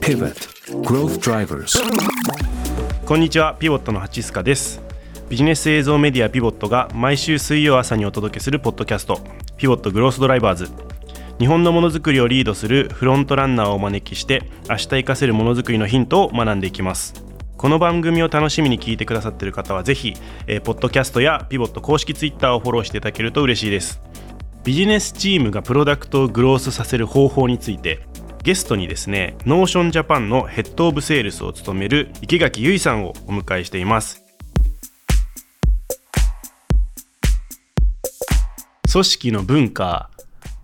Pivot. Growth Drivers. こんにちはピボットのハチスカです。ビジネス映像メディアピボットが毎週水曜朝にお届けするポッドキャストピボットグロースドライバーズ。日本のものづくりをリードするフロントランナーをお招きして明日活かせるものづくりのヒントを学んでいきます。この番組を楽しみに聞いてくださっている方はぜひ、えーポッドキャストやピボット公式ツイッターをフォローしていただけると嬉しいです。ビジネスチームがプロダクトをグロースさせる方法についてゲストにですね Notion Japan の Head of Sales を務める生垣侑依さんをお迎えしています。組織の文化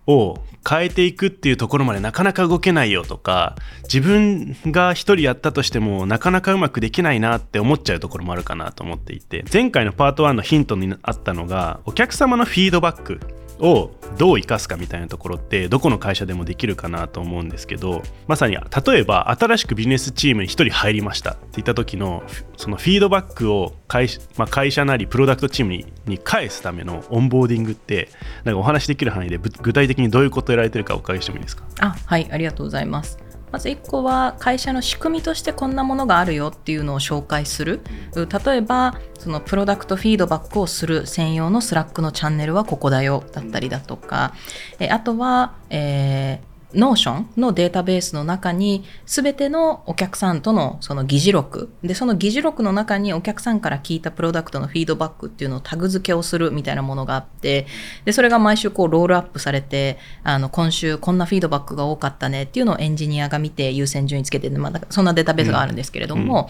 を変えていくっていうところまでなかなか動けないよとか自分が一人やったとしてもなかなかうまくできないなって思っちゃうところもあるかなと思っていて前回のパート1のヒントにあったのがお客様のフィードバックをどう生かすかみたいなところってどこの会社でもできるかなと思うんですけどまさに例えば新しくビジネスチームに1人入りましたって言った時のそのフィードバックを会,、まあ、会社なりプロダクトチームにに返すためのオンボーディングってなんかお話しできる範囲で具体的にどういうことをやられてるかお伺いしてもいいですか？あはいありがとうございます。まず1個は会社の仕組みとしてこんなものがあるよっていうのを紹介する。例えばそのプロダクトフィードバックをする専用の Slack のチャンネルはここだよだったりだとか。えあとは、えーノーションのデータベースの中に全てのお客さんとのその議事録。でその議事録の中にお客さんから聞いたプロダクトのフィードバックっていうのをタグ付けをするみたいなものがあってでそれが毎週こうロールアップされてあの今週こんなフィードバックが多かったねっていうのをエンジニアが見て優先順位つけて、まあ、そんなデータベースがあるんですけれども、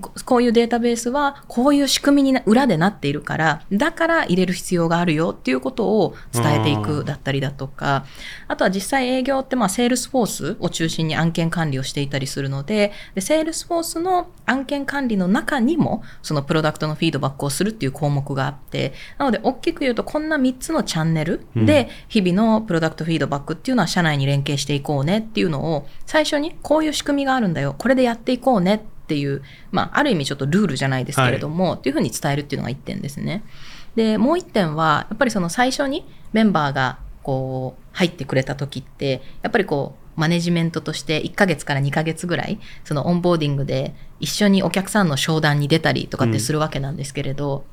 ここういうデータベースはこういう仕組みにな裏でなっているからだから入れる必要があるよっていうことを伝えていくだったりだとかあとは実際営業ってまあセールスフォースを中心に案件管理をしていたりするのででセールスフォースの案件管理の中にもそのプロダクトのフィードバックをするっていう項目があってなので大きく言うとこんな3つのチャンネルで日々のプロダクトフィードバックっていうのは社内に連携していこうねっていうのを最初にこういう仕組みがあるんだよこれでやっていこうねっていう、まあ、ある意味ちょっとルールじゃないですけれども、っていうふうに伝えるっていうのが1点ですね。でもう1点はやっぱりその最初にメンバーがこう入ってくれた時ってやっぱりこうマネジメントとして1ヶ月から2ヶ月ぐらいそのオンボーディングで一緒にお客さんの商談に出たりとかってするわけなんですけれど、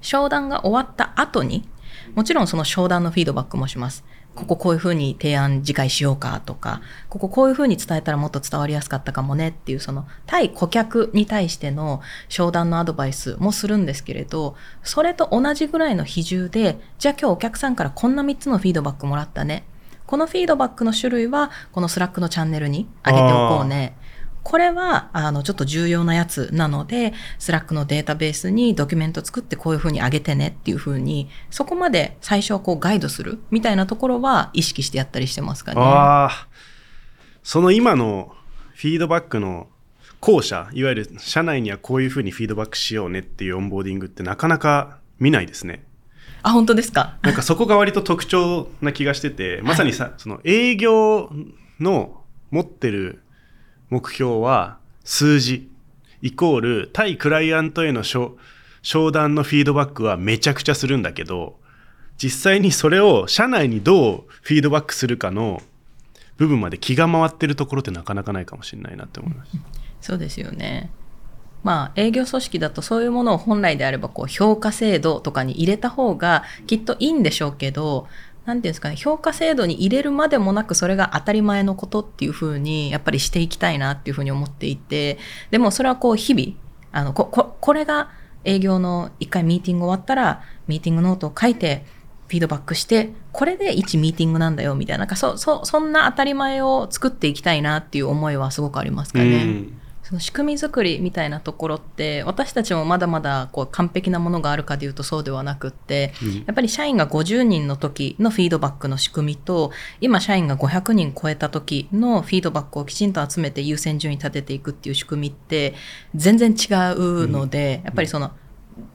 商談が終わった後にもちろんその商談のフィードバックもします。こここういうふうに提案次回しようかとか、こここういうふうに伝えたらもっと伝わりやすかったかもねっていうその対顧客に対しての商談のアドバイスもするんですけれど、それと同じぐらいの比重で、じゃあ今日お客さんからこんな3つのフィードバックもらったね。このフィードバックの種類はこの Slack のチャンネルに上げておこうね。これは、あの、ちょっと重要なやつなので、 Slack のデータベースにドキュメント作ってこういうふうに上げてねっていうふうに、そこまで最初はこうガイドするみたいなところは意識してやったりしてますかね。ああその今のフィードバックの後者いわゆる社内にはこういうふうにフィードバックしようねっていうオンボーディングってなかなか見ないですねあ、本当ですか？なんかそこが割と特徴な気がしててまさにさ、その営業の持ってる目標は数字イコール対クライアントへの商談のフィードバックはめちゃくちゃするんだけど実際にそれを社内にどうフィードバックするかの部分まで気が回ってるところってなかなかないかもしれないなって思います。そうですよね。まあ、営業組織だとそういうものを本来であればこう評価制度とかに入れた方がきっといいんでしょうけど、なんていうんですかね、評価制度に入れるまでもなくそれが当たり前のことっていうふうにやっぱりしていきたいなっていうふうに思っていて、でもそれはこう日々、あの、こ、ここれが営業の一回ミーティング終わったら、ミーティングノートを書いて、フィードバックして、これで1ミーティングなんだよみたいな、なんかそ、そ、そんな当たり前を作っていきたいなっていう思いはすごくありますかね。うんその仕組み作りみたいなところって私たちもまだまだこう完璧なものがあるかでいうとそうではなくって、やっぱり社員が50人の時のフィードバックの仕組みと今社員が500人超えた時のフィードバックをきちんと集めて優先順位立てていくっていう仕組みって全然違うので、やっぱりその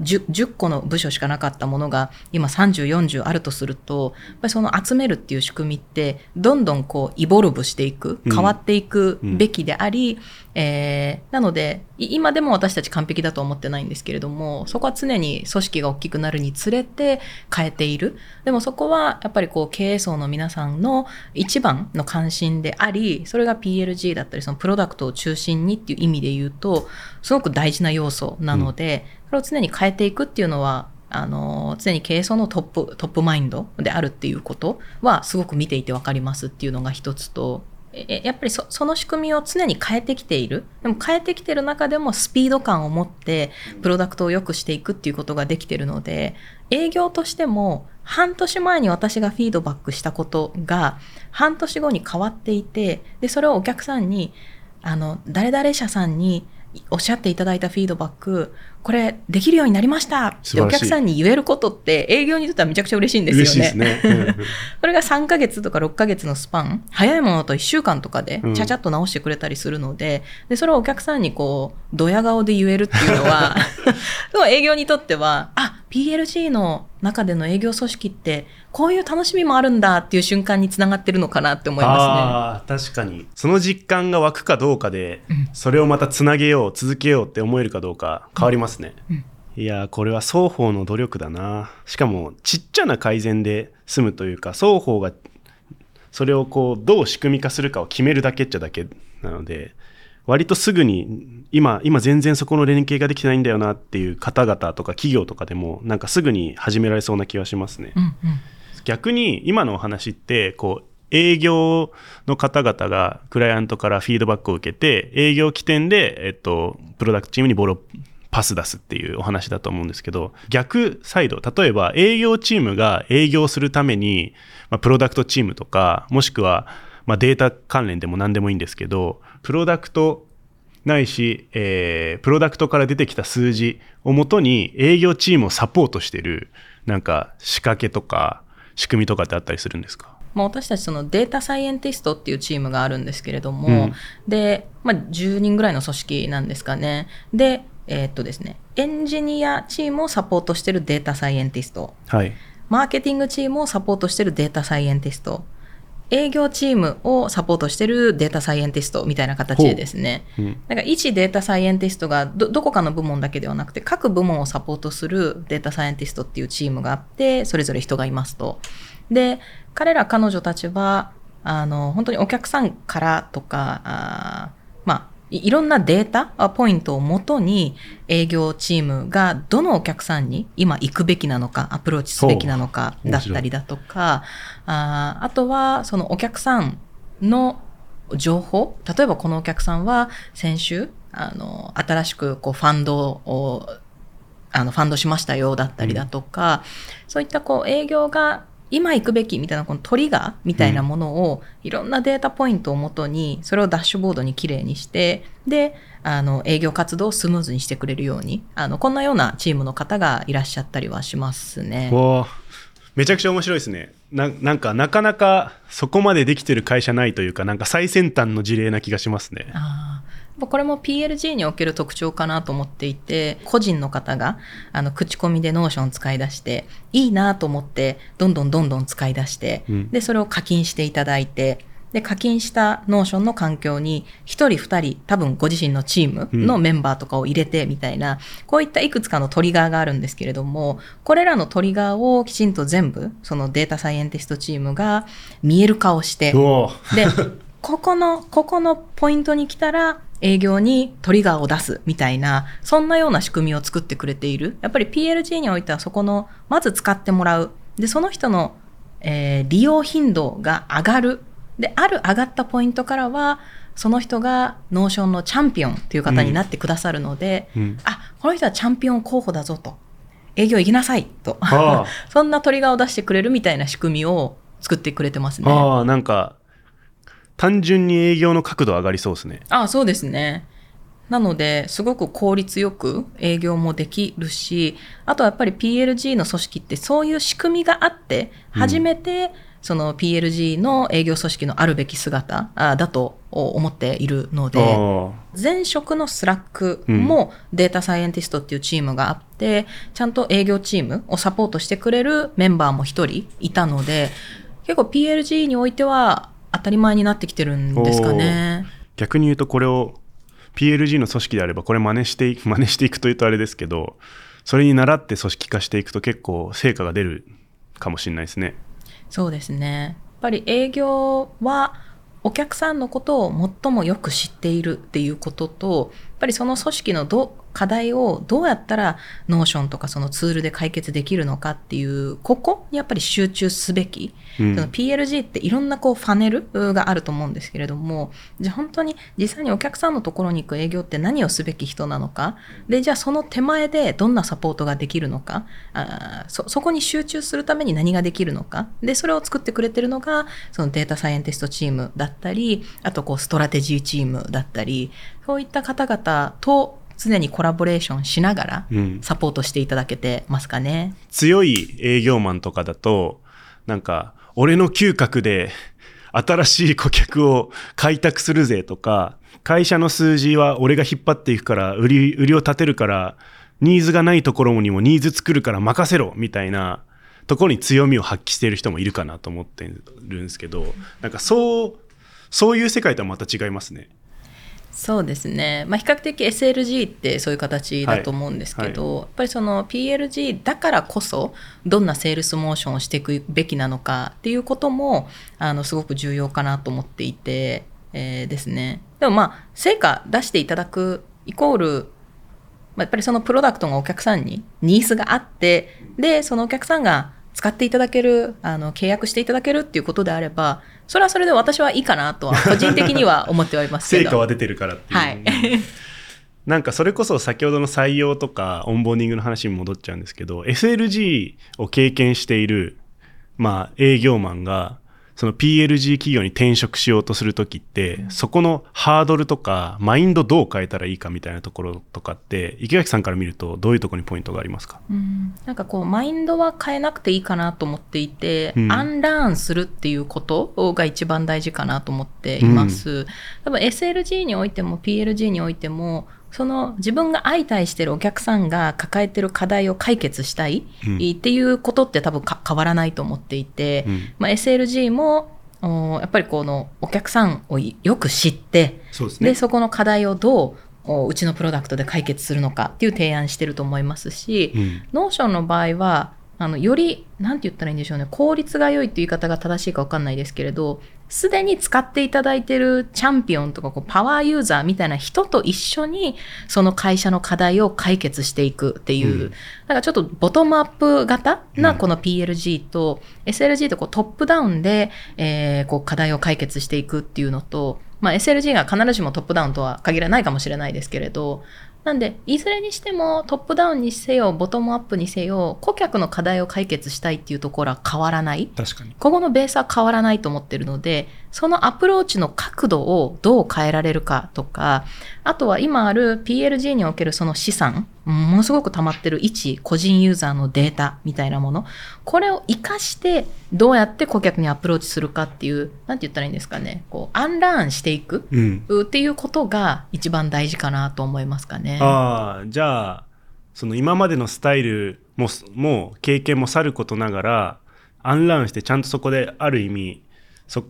10, 10個の部署しかなかったものが今3040あるとするとやっぱりその集めるっていう仕組みってどんどんこうイボルブしていくうん。変わっていくべきであり、えーなのでい今でも私たち完璧だとは思ってないんですけれどもそこは常に組織が大きくなるにつれて変えている。でもそこはやっぱりこう経営層の皆さんの一番の関心でありそれが PLG だったりそのプロダクトを中心にっていう意味で言うとすごく大事な要素なので、それを常に変えていくっていうのはあの常に経営層のトップトップマインドであるっていうことはすごく見ていて分かりますっていうのが一つとやっぱりそその仕組みを常に変えてきている。でも変えてきてる中でもスピード感を持ってプロダクトを良くしていくっていうことができてるので営業としても半年前に私がフィードバックしたことが半年後に変わっていてでそれをお客さんにあの誰々社さんにおっしゃっていただいたフィードバックこれできるようになりましたってお客さんに言えることって営業にとってはめちゃくちゃ嬉しいんですよね。嬉しいですね。それが3ヶ月とか6ヶ月のスパン、早いものだと1週間とかでうんちゃちゃっと直してくれたりするので、で、それをお客さんにこう、ドヤ顔で言えるっていうのは、営業にとっては、あ、PLG の中での営業組織って、こういう楽しみもあるんだっていう瞬間につながってるのかなって思いますああ確かに。その実感が湧くかどうかで、うん。それをまたつなげよう続けようって思えるかどうか変わりますね、うん。いやーこれは双方の努力だな。しかもちっちゃな改善で済むというか双方がそれをこうどう仕組み化するかを決めるだけっちゃだけなので割とすぐに今今全然そこの連携ができてないんだよなっていう方々とか企業とかでもなんかすぐに始められそうな気がしますね。ね。うんうん逆に今のお話ってこう営業の方々がクライアントからフィードバックを受けて営業起点で、えっと、プロダクトチームにボールをパス出すっていうお話だと思うんですけど逆サイド例えば営業チームが営業するために、まあ、プロダクトチームとかもしくは、まあ、データ関連でも何でもいいんですけどプロダクトないし、えープロダクトから出てきた数字をもとに営業チームをサポートしてるなんか仕掛けとか仕組みとかってあったりするんですか？まあ、私たちそのデータサイエンティストっていうチームがあるんですけれども、うんで、まあ、10人ぐらいの組織なんですかね。で、えーっとですね、エンジニアチームをサポートしてるデータサイエンティスト、はい。マーケティングチームをサポートしてるデータサイエンティスト、営業チームをサポートしてるデータサイエンティストみたいな形でですね、うん。なんか一データサイエンティストがどどこかの部門だけではなくて各部門をサポートするデータサイエンティストっていうチームがあってそれぞれ人がいますと。で彼ら彼女たちはあの本当にお客さんからとかあーまあいいろんなデータあポイントをもとに営業チームがどのお客さんに今行くべきなのかアプローチすべきなのかだったりだとかあーあとはそのお客さんの情報例えばこのお客さんは先週あの新しくこうファンドをあのファンドしましたよだったりだとか、そういったこう営業が今行くべきみたいなこのトリガーみたいなものを、いろんなデータポイントをもとにそれをダッシュボードにきれいにしてであの営業活動をスムーズにしてくれるようにあのこんなようなチームの方がいらっしゃったりはしますね。めちゃくちゃ面白いですねな。なんか、なかなかそこまでできてる会社ないというか、なんか最先端の事例な気がしますね。あこれも PLG における特徴かなと思っていて個人の方があの口コミで Notion 使い出していいなと思ってどんどんどんどん使い出して、うん。でそれを課金していただいてで課金した Notion の環境に1人2人多分ご自身のチームのメンバーとかを入れてみたいな、こういったいくつかのトリガーがあるんですけれどもこれらのトリガーをきちんと全部そのデータサイエンティストチームが見える化をしてで、ここの、ここのポイントに来たら、営業にトリガーを出すみたいな、そんなような仕組みを作ってくれている。やっぱり PLG においてはそこの、まず使ってもらう。で、その人の、えー利用頻度が上がる。で、ある上がったポイントからは、その人が Notion のチャンピオンっていう方になってくださるので、うんあ、この人はチャンピオン候補だぞと。営業行きなさいと。そんなトリガーを出してくれるみたいな仕組みを作ってくれてますね。ああ、なんか、単純に営業の確度上がりそうですね。あそうですね。なので、すごく効率よく営業もできるし、あとはやっぱり PLG の組織ってそういう仕組みがあって、初めてその PLG の営業組織のあるべき姿あだと思っているのであ前職の Slack もデータサイエンティストっていうチームがあって、ちゃんと営業チームをサポートしてくれるメンバーも一人いたので結構 PLG においては当たり前になってきてるんですかね。逆に言うとこれを PLG の組織であればこれ真似してい 真似していくというとあれですけどそれに倣って組織化していくと結構成果が出るかもしれないですね。そうですね。やっぱり営業はお客さんのことを最もよく知っているっていうことと、やっぱりその組織のど課題をどうやったらNotion とかそのツールで解決できるのかっていう、ここにやっぱり集中すべき。うん。その PLG っていろんなこうファネルがあると思うんですけれども、じゃあ本当に実際にお客さんのところに行く営業って何をすべき人なのか、で、じゃあその手前でどんなサポートができるのか、あーそ、そこに集中するために何ができるのか、で、それを作ってくれてるのが、そのデータサイエンティストチームだったり、あとこうストラテジーチームだったり、そういった方々と常にコラボレーションしながらうんサポートしていただけてますかね。強い営業マンとかだとなんか俺の嗅覚で新しい顧客を開拓するぜとか会社の数字は俺が引っ張っていくから売り売りを立てるからニーズがないところにもニーズ作るから任せろみたいなところに強みを発揮している人もいるかなと思ってるんですけどなんかそうそういう世界とはまた違いますね。そうですね、まあ、比較的 SLG ってそういう形だと思うんですけど、やっぱりその PLG だからこそどんなセールスモーションをしていくべきなのかっていうこともあのすごく重要かなと思っていて、えーですね。でもまあ成果出していただくイコールまあやっぱりそのプロダクトがお客さんにニーズがあってでそのお客さんが使っていただけるあの契約していただけるっていうことであればそれはそれで私はいいかなとは個人的には思ってはいますけど 成果は出てるからっていう。はい なんかそれこそ先ほどの採用とかオンボーディングの話に戻っちゃうんですけど SLG を経験している、まあ、営業マンがその PLG 企業に転職しようとするときって、そこのハードルとかマインドどう変えたらいいかみたいなところとかって池垣さんから見るとどういうところにポイントがありますか？うん。なんかこうマインドは変えなくていいかなと思っていて、うん。アンラーンするっていうことが一番大事かなと思っています。多分 SLG においても PLG においてもその自分が相対してるお客さんが抱えてる課題を解決したい、うん。っていうことって多分か変わらないと思っていて、うん。まあ、SLG もおやっぱりこのお客さんをよく知ってそうですでそこの課題をどうおうちのプロダクトで解決するのかっていう提案してると思いますし、うん。 Notion の場合はあのよりなんて言ったらいいんでしょうね効率が良いっていう言い方が正しいか分かんないですけれどすでに使っていただいてるチャンピオンとかこうパワーユーザーみたいな人と一緒にその会社の課題を解決していくっていう、うん。だからちょっとボトムアップ型なこの PLG と、SLG とこうトップダウンで、えーこう課題を解決していくっていうのと、まあ、SLG が必ずしもトップダウンとは限らないかもしれないですけれどなんでいずれにしてもトップダウンにせよボトムアップにせよ顧客の課題を解決したいっていうところは変わらない。確かに。ここのベースは変わらないと思ってるので、そのアプローチの角度をどう変えられるかとか、あとは今ある PLG におけるその資産、ものすごく溜まってる一個人ユーザーのデータみたいなもの、これを活かしてどうやって顧客にアプローチするかっていう、なんて言ったらいいんですかね、こう、アンラーンしていくうん。っていうことが一番大事かなと思いますかね。ああじゃあその今までのスタイルももう経験もさることながらアンラーンしてちゃんとそこである意味そ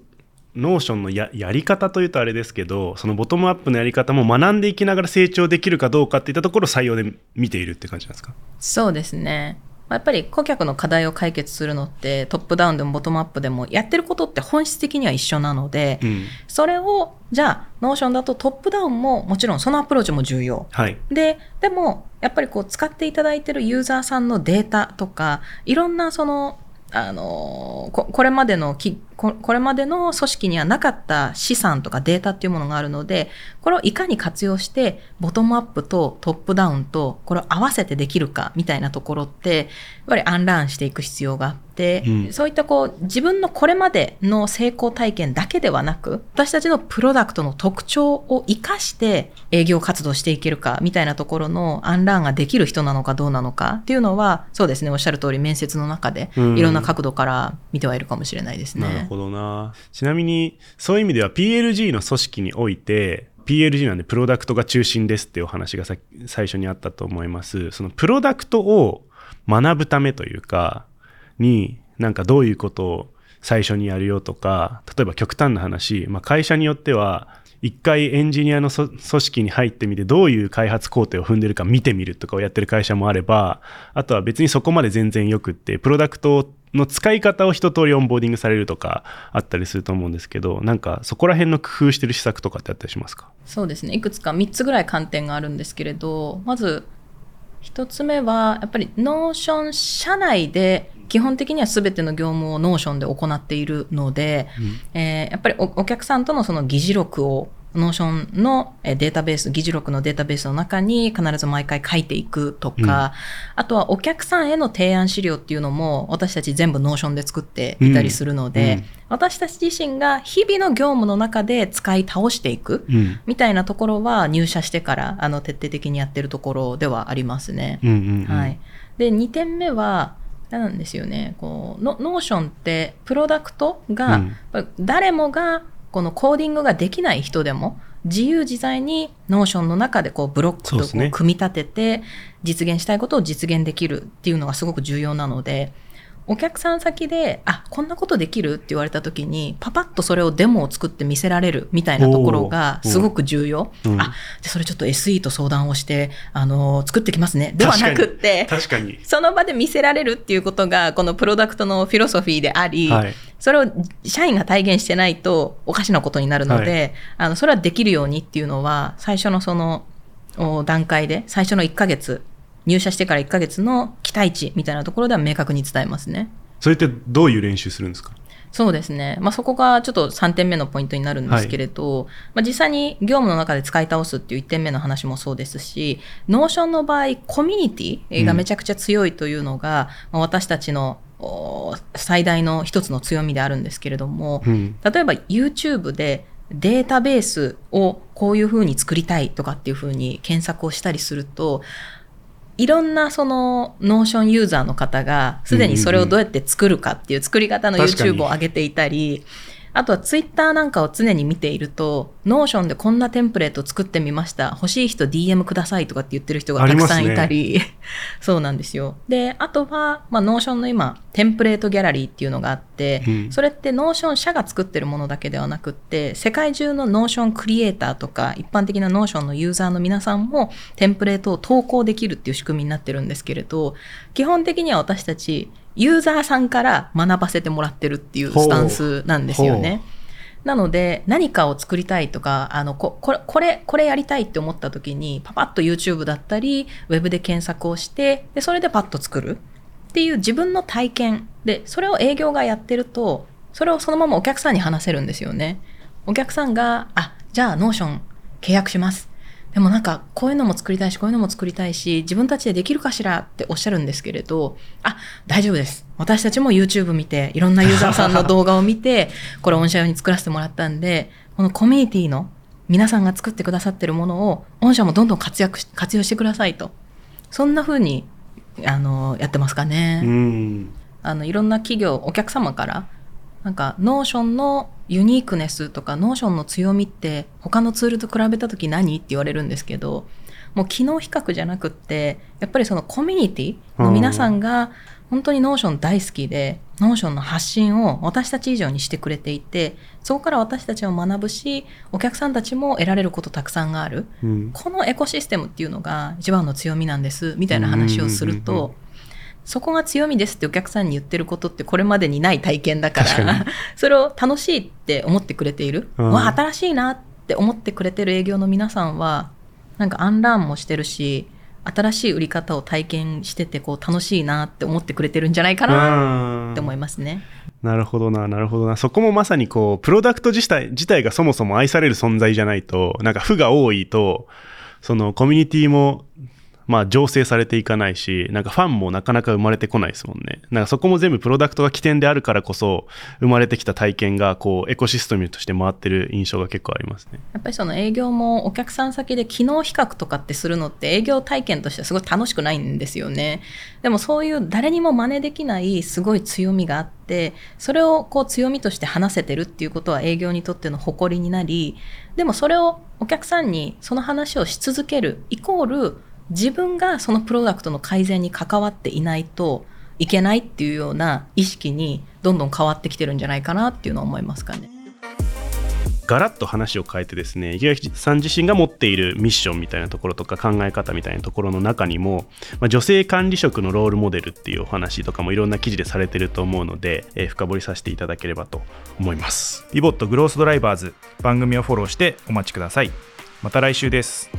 Notion のややり方というとあれですけどそのボトムアップのやり方も学んでいきながら成長できるかどうかっていったところを採用で見ているって感じなんですか？そうですね。まあやっぱり顧客の課題を解決するのってトップダウンでもボトムアップでもやってることって本質的には一緒なので、うんそれをじゃあ Notion だとトップダウンももちろんそのアプローチも重要。はいで、でもやっぱりこう使っていただいてるユーザーさんのデータとかいろんなそのあのここれまでのきここれまでの組織にはなかった資産とかデータっていうものがあるので、これをいかに活用して、ボトムアップとトップダウンと、これを合わせてできるかみたいなところって、やっぱりアンラーンしていく必要があって、うん。そういったこう、自分のこれまでの成功体験だけではなく、私たちのプロダクトの特徴を活かして営業活動していけるかみたいなところのアンラーンができる人なのかどうなのかっていうのは、そうですね、おっしゃる通り面接の中でうん。いろんな角度から見てはいるかもしれないですね。なるほどな。ちなみに、そういう意味では PLG の組織において、PLG なんでプロダクトが中心ですっていうお話がさ最初にあったと思います。そのプロダクトを学ぶためというか、に、なんかどういうことを最初にやるよとか、例えば極端な話、まあ、会社によっては、一回エンジニアの組織に入ってみてどういう開発工程を踏んでるか見てみるとかをやってる会社もあればあとは別にそこまで全然よくってプロダクトの使い方を一通りオンボーディングされるとかあったりすると思うんですけどなんかそこら辺の工夫してる施策とかってあったりしますか？そうですね。いくつか3つぐらい観点があるんですけれどまず1つ目はやっぱり Notion 社内で基本的には全ての業務を Notion で行っているので、えーやっぱりおお客さんとのその議事録を Notion のえーデータベース、議事録のデータベースの中に必ず毎回書いていくとか、あとはお客さんへの提案資料っていうのも私たち全部 Notion で作っていたりするので、うん。うん私たち自身が日々の業務の中で使い倒していくうん。みたいなところは入社してからあの徹底的にやってるところではありますね。うんうんうん。はい、で2点目はなんですよね。こうノ Notion ってプロダクトが、誰もがこのコーディングができない人でも自由自在に Notion の中でこうブロックと組み立てて実現したいことを実現できるっていうのがすごく重要なのでお客さん先であこんなことできるって言われた時にパパッとそれをデモを作って見せられるみたいなところがすごく重要。うん。あじそれちょっと SE と相談をして、あのー作ってきますね。ではなくって確かに。その場で見せられるっていうことがこのプロダクトのフィロソフィーであり、はいそれを社員が体現してないとおかしなことになるので、はあのそれはできるようにっていうのは最初のそのお段階で最初の1ヶ月入社してから1ヶ月の期待値みたいなところでは明確に伝えますね。それってどういう練習するんですか？そうですね。まあ、そこがちょっと3点目のポイントになるんですけれど、まあ、実際に業務の中で使い倒すっていう1点目の話もそうですし、 Notion の場合、コミュニティがめちゃくちゃ強いというのが、まあ私たちのお最大の一つの強みであるんですけれども、うん。例えば YouTube でデータベースをこういうふうに作りたいとかっていうふうに検索をしたりすると、いろんなその Notion ユーザーの方がすでにそれをどうやって作るかっていう作り方の YouTube を上げていたり、あとは Twitter なんかを常に見ていると、 Notion でこんなテンプレート作ってみました。欲しい人 DM くださいとかって言ってる人がたくさんいたり、そうなんですよ。で、あとは、まあ、 Notion の今、テンプレートギャラリーっていうのがあって、うんそれって Notion 社が作ってるものだけではなくって、世界中の Notion クリエイターとか、一般的な Notion のユーザーの皆さんも、テンプレートを投稿できるっていう仕組みになってるんですけれど、基本的には私たち、ユーザーさんから学ばせてもらってるっていうスタンスなんですよね。なので、何かを作りたいとか、あの、ここれ、これ、これやりたいって思った時に、パパッと YouTube だったり、ウェブで検索をして、で、それでパッと作るっていう自分の体験で、それを営業がやってると、それをそのままお客さんに話せるんですよね。お客さんが、あ、じゃあ、 Notion 契約します。でもなんか、こういうのも作りたいし、こういうのも作りたいし、自分たちでできるかしらっておっしゃるんですけれど、あ、大丈夫です。私たちも YouTube 見て、いろんなユーザーさんの動画を見て、これ御社用に作らせてもらったんで、このコミュニティの皆さんが作ってくださってるものを、御社もどんどん活躍し、活用してくださいと。そんな風に、あの、やってますかね。うんあのいろんな企業お客様からなんか Notion のユニークネスとか Notion の強みって他のツールと比べた時何って言われるんですけどもう機能比較じゃなくってやっぱりそのコミュニティの皆さんが本当に Notion 大好きで Notion の発信を私たち以上にしてくれていてそこから私たちも学ぶしお客さんたちも得られることたくさんがある。うん。このエコシステムっていうのが一番の強みなんですみたいな話をするうんうんうんうんとそこが強みですってお客さんに言ってることってこれまでにない体験だからに それを楽しいって思ってくれている、うんわあ新しいなって思ってくれてる営業の皆さんはなんかアンラーンもしてるし新しい売り方を体験しててこう楽しいなって思ってくれてるんじゃないかなって思いますね。なるほどな、なるほどな。そこもまさにこう、プロダクト自体自体がそもそも愛される存在じゃないと、なんか負が多いと、そのコミュニティもまあ、醸成されていかないし、なんかファンもなかなか生まれてこないですもんね。なんかそこも全部プロダクトが起点であるからこそ、生まれてきた体験が、こう、エコシステムとして回ってる印象が結構ありますね。やっぱりその営業もお客さん先で機能比較とかってするのって営業体験としてはすごい楽しくないんですよね。でもそういう誰にも真似できないすごい強みがあって、それをこう強みとして話せてるっていうことは営業にとっての誇りになり、でもそれをお客さんにその話をし続けるイコール自分がそのプロダクトの改善に関わっていないといけないっていうような意識にどんどん変わってきてるんじゃないかなっていうのは思いますかね。ガラッと話を変えてですね池垣さん自身が持っているミッションみたいなところとか考え方みたいなところの中にも、まあ、女性管理職のロールモデルっていうお話とかもいろんな記事でされてると思うので、えー、深掘りさせていただければと思います。ピボットグロースドライバーズ番組をフォローしてお待ちください。また来週です